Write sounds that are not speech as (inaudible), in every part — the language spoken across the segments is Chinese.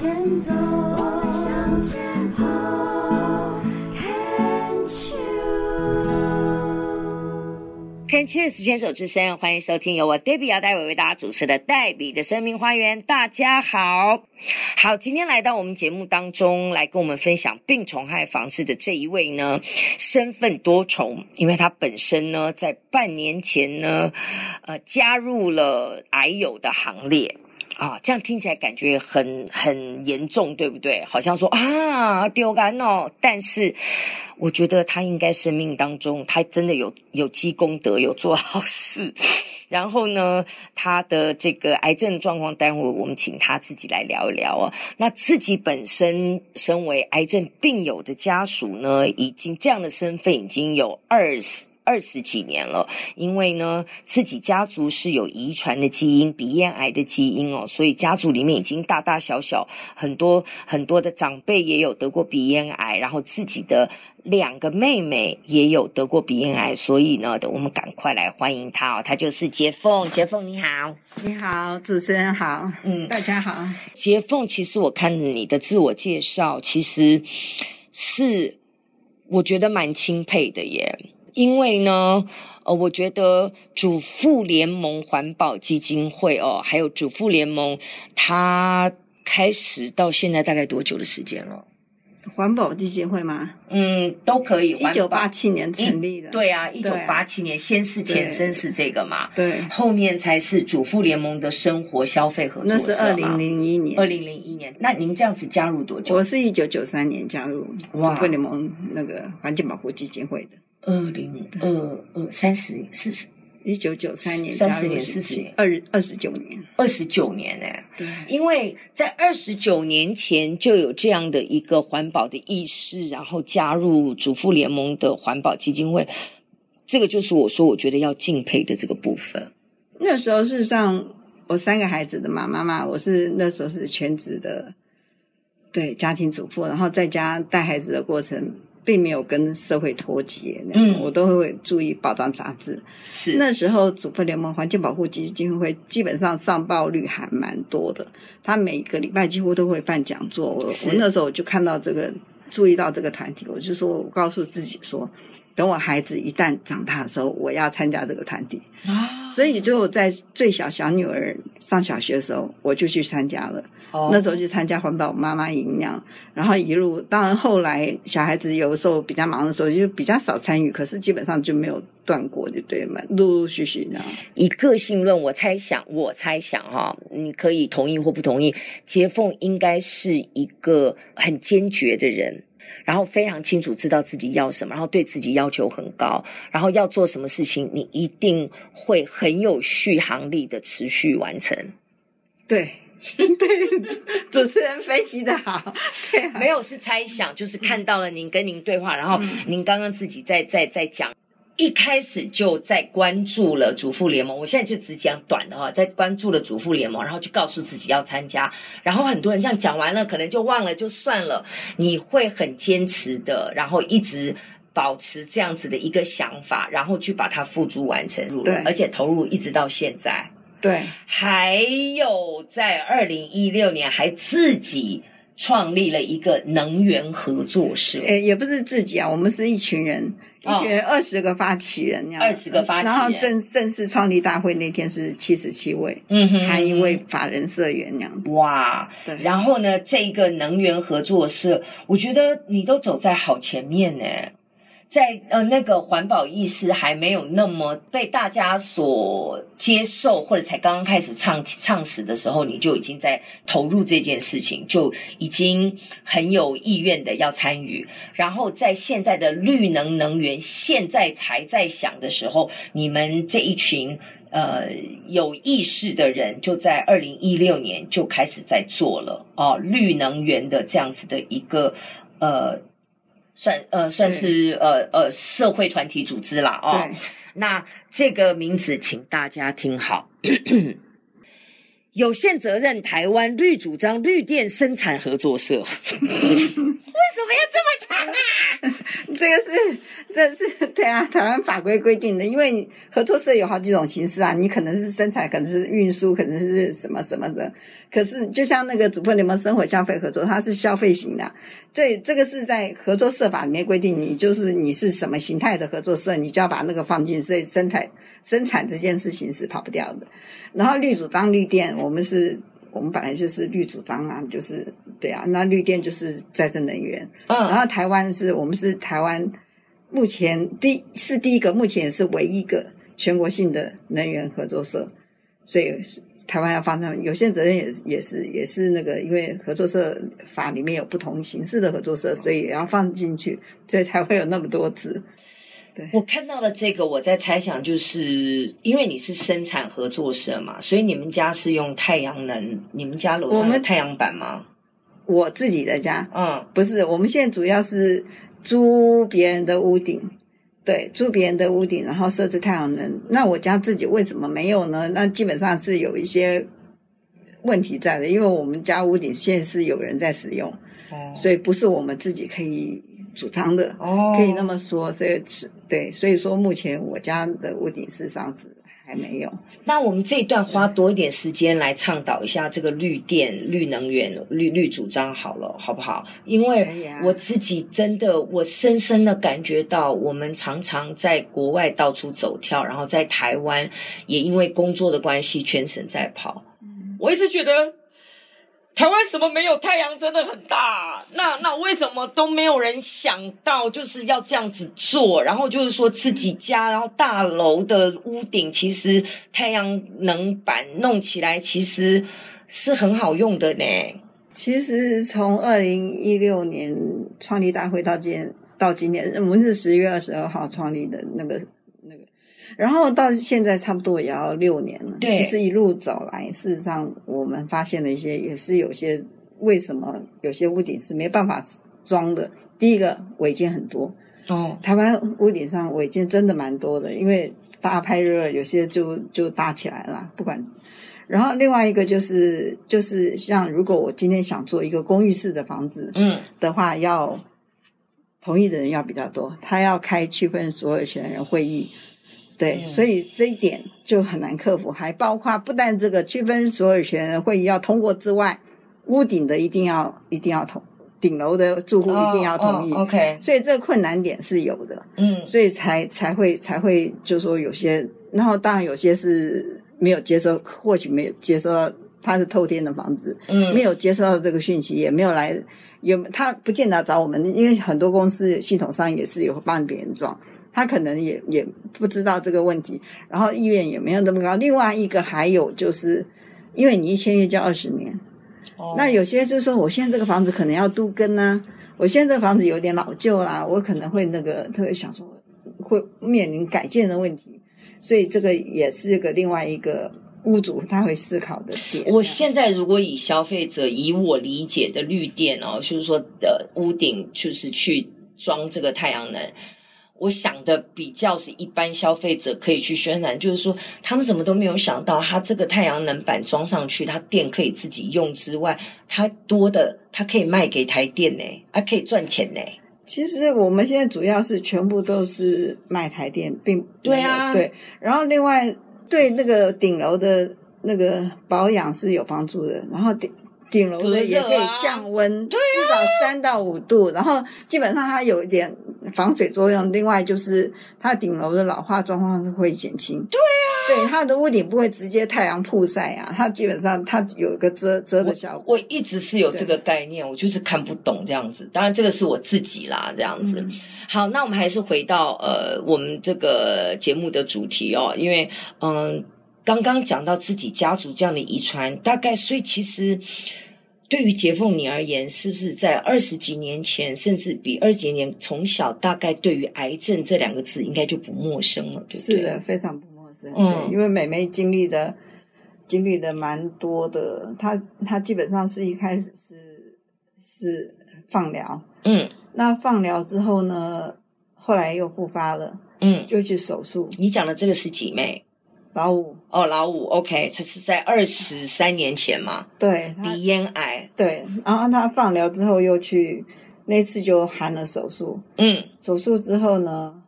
前走，我们向前走。Can Cheers 牵手之声，欢迎收听由我 Debbie 姚代伟为大家主持的黛比的生命花园。大家好，好，今天来到我们节目当中来跟我们分享病虫害防治的这一位呢，身份多重，因为他本身呢在半年前呢，呃，加入了癌友的行列。啊，这样听起来感觉很很严重，对不对？好像说啊，丢肝哦。但是我觉得他应该生命当中，他真的有有积功德，有做好事。(laughs) 然后呢，他的这个癌症状况，待会我们请他自己来聊一聊哦。那自己本身身为癌症病友的家属呢，已经这样的身份已经有二十。二十几年了，因为呢，自己家族是有遗传的基因，鼻咽癌的基因哦，所以家族里面已经大大小小很多很多的长辈也有得过鼻咽癌，然后自己的两个妹妹也有得过鼻咽癌，所以呢，我们赶快来欢迎她哦，她就是杰凤，杰凤你好，你好，主持人好，嗯，大家好，杰凤，其实我看你的自我介绍，其实是我觉得蛮钦佩的耶。因为呢，呃，我觉得主妇联盟环保基金会哦，还有主妇联盟，它开始到现在大概多久的时间了？环保基金会吗？嗯，都可以。一九八七年成立的。对啊，一九八七年，先是前身是这个嘛，对，后面才是主妇联盟的生活消费合作社。那是二零零一年。二零零一年，那您这样子加入多久？我是一九九三年加入主妇联盟那个环境保护基金会的。二零二二三十四十。一九九三年，三十年，四十年，二二十九年，二十九年哎，对，因为在二十九年前就有这样的一个环保的意识，然后加入主妇联盟的环保基金会，这个就是我说我觉得要敬佩的这个部分。那时候事实上，我三个孩子的妈妈嘛，我是那时候是全职的，对，家庭主妇，然后在家带孩子的过程。并没有跟社会脱节，嗯，我都会注意报章杂志。是那时候，主妇联盟环境保护基金会基本上上报率还蛮多的，他每个礼拜几乎都会办讲座。我我那时候我就看到这个，注意到这个团体，我就说，我告诉自己说，等我孩子一旦长大的时候，我要参加这个团体啊。所以就在最小小女儿上小学的时候，我就去参加了。Oh. 那时候去参加环保妈妈营养，然后一路，当然后来小孩子有时候比较忙的时候，就比较少参与，可是基本上就没有断过，就对嘛，陆陆续续这样。以个性论，我猜想，我猜想哈，你可以同意或不同意。杰凤应该是一个很坚决的人，然后非常清楚知道自己要什么，然后对自己要求很高，然后要做什么事情，你一定会很有续航力的持续完成。对。(laughs) 对，主持人分析的好，没有是猜想，就是看到了您跟您对话，然后您刚刚自己在在在讲，一开始就在关注了主妇联盟，我现在就只讲短的哈，在关注了主妇联盟，然后就告诉自己要参加，然后很多人这样讲完了，可能就忘了就算了，你会很坚持的，然后一直保持这样子的一个想法，然后去把它付诸完成，对，而且投入一直到现在。对，还有在二零一六年还自己创立了一个能源合作社，诶，也不是自己啊，我们是一群人，一群人二十个发起人，二十个发起人，然后正正式创立大会那天是七十七位，嗯哼，还一位法人社员那样子，哇，对，然后呢，这个能源合作社，我觉得你都走在好前面呢。在呃，那个环保意识还没有那么被大家所接受，或者才刚刚开始倡倡始的时候，你就已经在投入这件事情，就已经很有意愿的要参与。然后在现在的绿能能源现在才在想的时候，你们这一群呃有意识的人，就在二零一六年就开始在做了哦，绿能源的这样子的一个呃。算呃算是呃呃社会团体组织啦哦，那这个名字请大家听好，有限责任台湾绿主张绿电生产合作社，(laughs) (laughs) 为什么要这么长啊？(laughs) 这个是这这是 (laughs) 对啊，台湾法规规定的，因为合作社有好几种形式啊，你可能是生产，可能是运输，可能是什么什么的。可是就像那个主妇联盟生活消费合作，它是消费型的，对，这个是在合作社法里面规定，你就是你是什么形态的合作社，你就要把那个放进，所以生产生产这件事情是跑不掉的。然后绿主张绿电，我们是。我们本来就是绿主张啊，就是对啊，那绿电就是再生能源。嗯，然后台湾是我们是台湾目前第是第一个，目前也是唯一一个全国性的能源合作社，所以台湾要放上有限责任也是也是也是那个，因为合作社法里面有不同形式的合作社，所以也要放进去，所以才会有那么多字。我看到了这个，我在猜想，就是因为你是生产合作社嘛，所以你们家是用太阳能，你们家楼上有太阳板吗？我，我自己的家，嗯，不是，我们现在主要是租别人的屋顶，对，租别人的屋顶，然后设置太阳能。那我家自己为什么没有呢？那基本上是有一些问题在的，因为我们家屋顶现在是有人在使用，哦，所以不是我们自己可以。主张的哦，可以那么说，所以是对，所以说目前我家的屋顶是上次还没有。那我们这一段花多一点时间来倡导一下这个绿电、绿能源、绿绿主张好了，好不好？因为我自己真的，我深深的感觉到，我们常常在国外到处走跳，然后在台湾也因为工作的关系全省在跑。我一直觉得。台湾什么没有太阳真的很大，那那为什么都没有人想到就是要这样子做？然后就是说自己家，然后大楼的屋顶其实太阳能板弄起来其实是很好用的呢。其实从二零一六年创立大会到今天到今天，我们是十月二十二号创立的那个。然后到现在差不多也要六年了。对，其实一路走来，事实上我们发现了一些，也是有些为什么有些屋顶是没办法装的。第一个违建很多哦，台湾屋顶上违建真的蛮多的，因为大拍热，有些就就搭起来了。不管，然后另外一个就是就是像如果我今天想做一个公寓式的房子，嗯，的话要同意的人要比较多，他要开区分所有权人会议。对，所以这一点就很难克服，还包括不但这个区分所有权人会议要通过之外，屋顶的一定要一定要同，顶楼的住户一定要同意。Oh, oh, OK，所以这个困难点是有的，嗯，所以才才会才会就说有些，然后当然有些是没有接收，或许没有接收到他是透天的房子，嗯，没有接收到这个讯息，也没有来，有他不见得找我们，因为很多公司系统上也是有帮别人装。他可能也也不知道这个问题，然后意愿也没有那么高。另外一个还有就是，因为你一签约就二十年，哦，那有些就是说，我现在这个房子可能要都更呢，我现在这个房子有点老旧啦，我可能会那个特别想说会面临改建的问题，所以这个也是一个另外一个屋主他会思考的点。我现在如果以消费者以我理解的绿电哦，就是说的屋顶就是去装这个太阳能。我想的比较是一般消费者可以去渲染，就是说他们怎么都没有想到，它这个太阳能板装上去，它电可以自己用之外，它多的它可以卖给台电呢，还可以赚钱呢。其实我们现在主要是全部都是卖台电，并对啊，对。然后另外对那个顶楼的那个保养是有帮助的，然后顶。顶楼的也可以降温，至少三到五度，然后基本上它有一点防水作用。另外就是它顶楼的老化状况会减轻。对啊，对它的屋顶不会直接太阳曝晒啊，它基本上它有一个遮遮的效果。我，我一直是有这个概念，我就是看不懂这样子。当然这个是我自己啦，这样子。嗯、好，那我们还是回到呃我们这个节目的主题哦，因为嗯。刚刚讲到自己家族这样的遗传，大概所以其实对于杰凤你而言，是不是在二十几年前，甚至比二十几年从小，大概对于癌症这两个字应该就不陌生了，对不对？是的，非常不陌生。嗯，因为美眉经历的经历的蛮多的，她她基本上是一开始是是放疗，嗯，那放疗之后呢，后来又复发了，嗯，就去手术。你讲的这个是几妹？老五哦，老五，OK，这是在二十三年前嘛？对，鼻咽癌。对，然后他放疗之后又去，那次就含了手术。嗯，手术之后呢，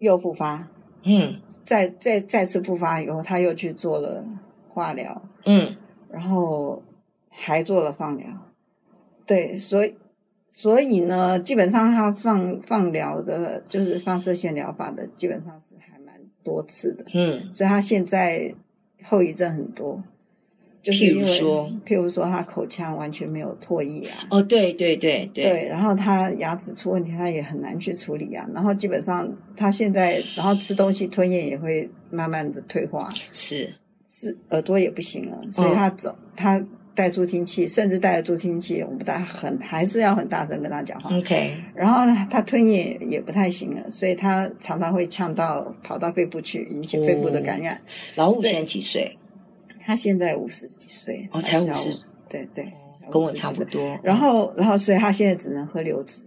又复发，嗯，再再再次复发以后，他又去做了化疗，嗯，然后还做了放疗，对，所以所以呢，基本上他放放疗的，就是放射线疗法的，基本上是还蛮多次的，嗯，所以他现在后遗症很多。就是因为譬如说，譬如说，他口腔完全没有唾液啊。哦，对对对对。对，然后他牙齿出问题，他也很难去处理啊。然后基本上他现在，然后吃东西吞咽也会慢慢的退化。是是，耳朵也不行了，所以他走，哦、他戴助听器，甚至戴了助听器，我们不大很还是要很大声跟他讲话。OK。然后呢他吞咽也不太行了，所以他常常会呛到跑到肺部去，引起肺部的感染。哦、老五现在几岁？他现在五十几岁，哦，才五十，对对，跟我差不多。然后，然后，所以他现在只能喝流质，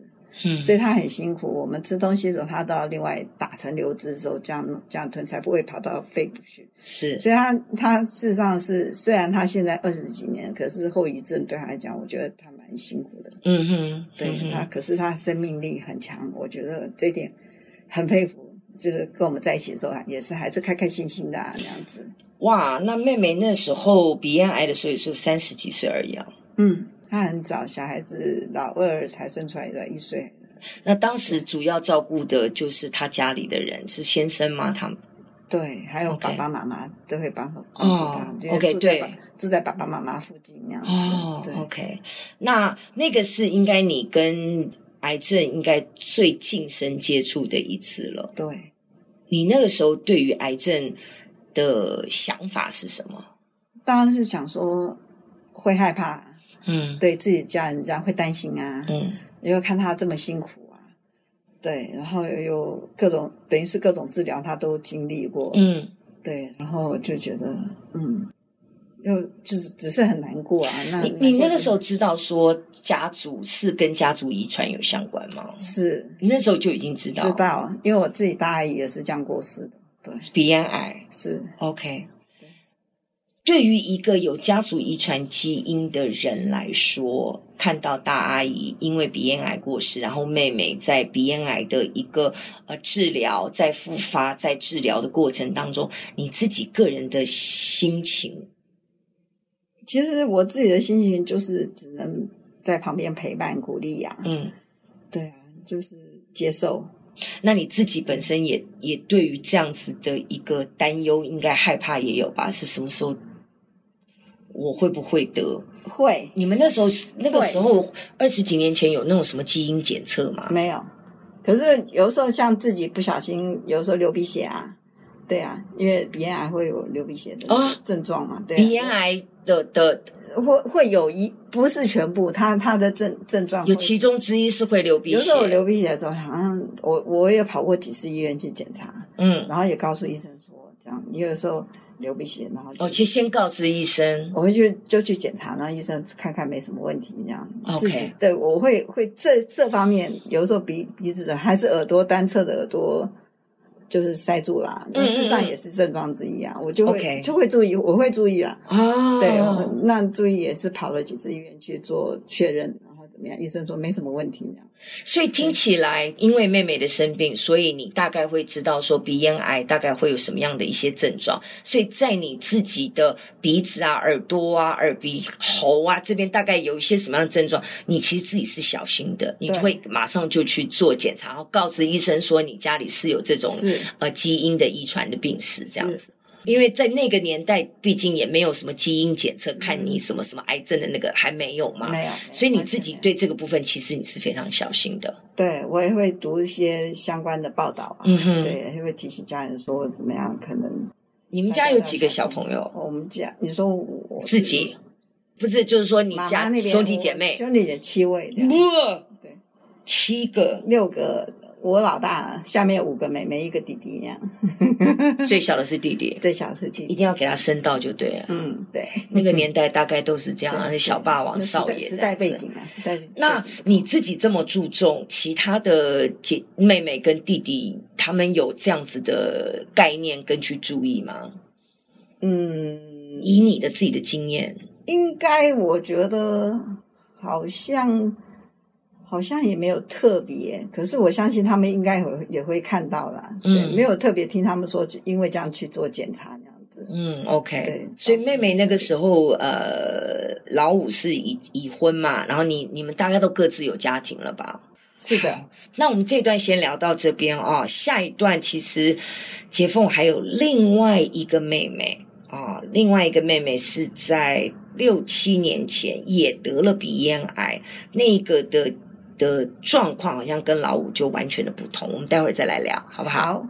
嗯，所以他很辛苦。我们吃东西的时候，他都要另外打成流汁的时候，这样这样吞，才不会跑到肺部去。是，所以他他事实上是，虽然他现在二十几年，可是后遗症对他来讲，我觉得他蛮辛苦的。嗯哼，对他，可是他生命力很强，我觉得这点很佩服。就是跟我们在一起的时候，也是还是开开心心的啊，那样子。哇，那妹妹那时候鼻咽癌的时候也是三十几岁而已啊。嗯，她很早，小孩子老二才生出来的，一岁。那当时主要照顾的就是他家里的人，是先生吗？他们对，还有爸爸妈妈都会帮帮哦他。OK，对，住在爸爸妈妈附近那样子。哦对，OK，那那个是应该你跟癌症应该最近身接触的一次了。对，你那个时候对于癌症的想法是什么？当然是想说会害怕，嗯，对自己家人这样会担心啊，嗯，因为看他这么辛苦啊，对，然后又有各种等于是各种治疗他都经历过，嗯，对，然后就觉得嗯，又就是只是很难过啊。那你你那个时候知道说家族是跟家族遗传有相关吗？是，你那时候就已经知道，知道，因为我自己大阿姨也是这样过世的。对，鼻咽癌是 OK。对于一个有家族遗传基因的人来说，看到大阿姨因为鼻咽癌过世，然后妹妹在鼻咽癌的一个呃治疗、在复发、在治疗的过程当中，你自己个人的心情，其实我自己的心情就是只能在旁边陪伴、鼓励呀。嗯，对啊，就是接受。那你自己本身也也对于这样子的一个担忧，应该害怕也有吧？是什么时候？我会不会得？会。你们那时候那个时候二十几年前有那种什么基因检测吗？没有。可是有时候像自己不小心，有时候流鼻血啊，对啊，因为鼻咽癌会有流鼻血的症状嘛。对啊，鼻咽癌的的。会会有一不是全部，它它的症症状有其中之一是会流鼻血。有时候流鼻血的时候，好像我我也跑过几次医院去检查，嗯，然后也告诉医生说这样，你有时候流鼻血，然后哦，先先告知医生，我会去就去检查，然后医生看看没什么问题，这样 OK。对，我会会这这方面有时候鼻鼻子的还是耳朵单侧的耳朵。就是塞住了，那事实上也是症状之一啊。嗯、我就会.就会注意，我会注意啊。哦，对，那注意也是跑了几次医院去做确认。怎么样？医生说没什么问题，所以听起来，因为妹妹的生病，所以你大概会知道说鼻咽癌大概会有什么样的一些症状。所以在你自己的鼻子啊、耳朵啊、耳鼻喉啊这边，大概有一些什么样的症状，你其实自己是小心的，你会马上就去做检查，然后告知医生说你家里是有这种呃基因的遗传的病史这样子。因为在那个年代，毕竟也没有什么基因检测，看你什么什么癌症的那个还没有嘛，没有。所以你自己对这个部分，其实你是非常小心的。对，我也会读一些相关的报道啊，嗯哼，对，也会提醒家人说怎么样可能。你们家有几个小朋友？我们家，你说我自己，不是，就是说你家兄弟姐妹，兄弟姐七位，不，对，七个，六个。我老大，下面五个妹妹，一个弟弟，那样。(laughs) 最小的是弟弟，最小的是弟弟，一定要给他升到就对了。嗯，对。那个年代大概都是这样，(laughs) 小霸王少爷时代背景啊，时代。那你自己这么注重，其他的姐妹妹跟弟弟，他们有这样子的概念跟去注意吗？嗯，以你的自己的经验，应该我觉得好像。好像也没有特别，可是我相信他们应该也会也会看到啦。嗯，对，没有特别听他们说，因为这样去做检查那样子。嗯，OK。对，所以妹妹那个时候，呃，老五是已已婚嘛，然后你你们大概都各自有家庭了吧？是的。(sighs) 那我们这段先聊到这边啊，下一段其实杰凤还有另外一个妹妹啊，另外一个妹妹是在六七年前也得了鼻咽癌，那个的。的状况好像跟老五就完全的不同，我们待会儿再来聊，好不好？